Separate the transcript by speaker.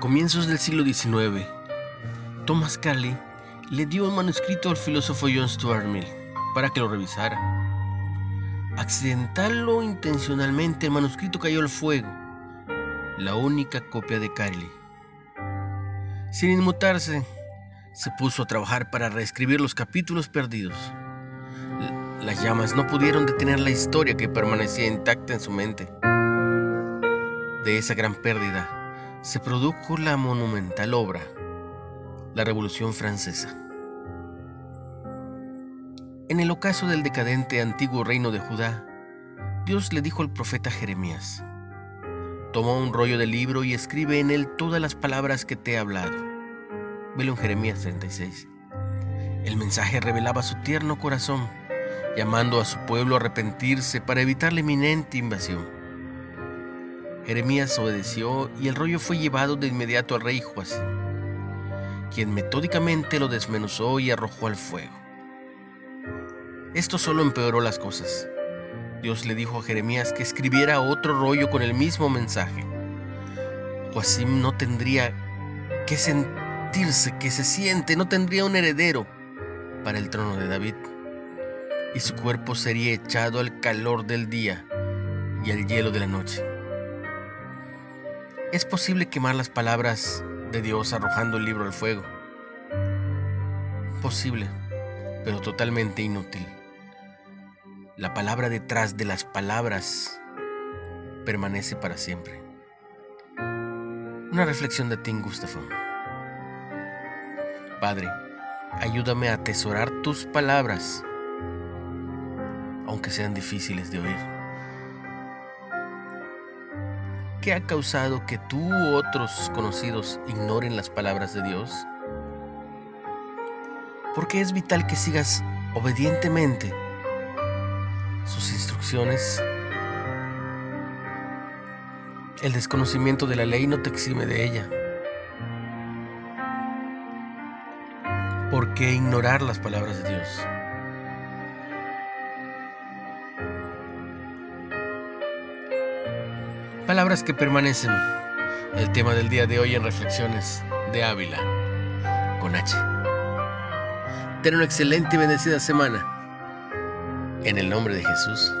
Speaker 1: comienzos del siglo XIX, Thomas Carlyle le dio un manuscrito al filósofo John Stuart Mill para que lo revisara. Accidental o intencionalmente, el manuscrito cayó al fuego, la única copia de Carlyle. Sin inmutarse, se puso a trabajar para reescribir los capítulos perdidos. Las llamas no pudieron detener la historia que permanecía intacta en su mente. De esa gran pérdida se produjo la monumental obra, la Revolución Francesa. En el ocaso del decadente antiguo reino de Judá, Dios le dijo al profeta Jeremías, Toma un rollo de libro y escribe en él todas las palabras que te he hablado. Velo en Jeremías 36. El mensaje revelaba su tierno corazón, llamando a su pueblo a arrepentirse para evitar la inminente invasión. Jeremías obedeció y el rollo fue llevado de inmediato al rey Joacim, quien metódicamente lo desmenuzó y arrojó al fuego. Esto solo empeoró las cosas. Dios le dijo a Jeremías que escribiera otro rollo con el mismo mensaje. Joacim no tendría que sentirse, que se siente, no tendría un heredero para el trono de David, y su cuerpo sería echado al calor del día y al hielo de la noche. Es posible quemar las palabras de Dios arrojando el libro al fuego. Posible, pero totalmente inútil. La palabra detrás de las palabras permanece para siempre. Una reflexión de Tim Gustafson. Padre, ayúdame a atesorar tus palabras, aunque sean difíciles de oír. ¿Qué ha causado que tú u otros conocidos ignoren las palabras de Dios? Porque es vital que sigas obedientemente sus instrucciones. El desconocimiento de la ley no te exime de ella. ¿Por qué ignorar las palabras de Dios? Palabras que permanecen. El tema del día de hoy en Reflexiones de Ávila. Con H. Ten una excelente y bendecida semana. En el nombre de Jesús.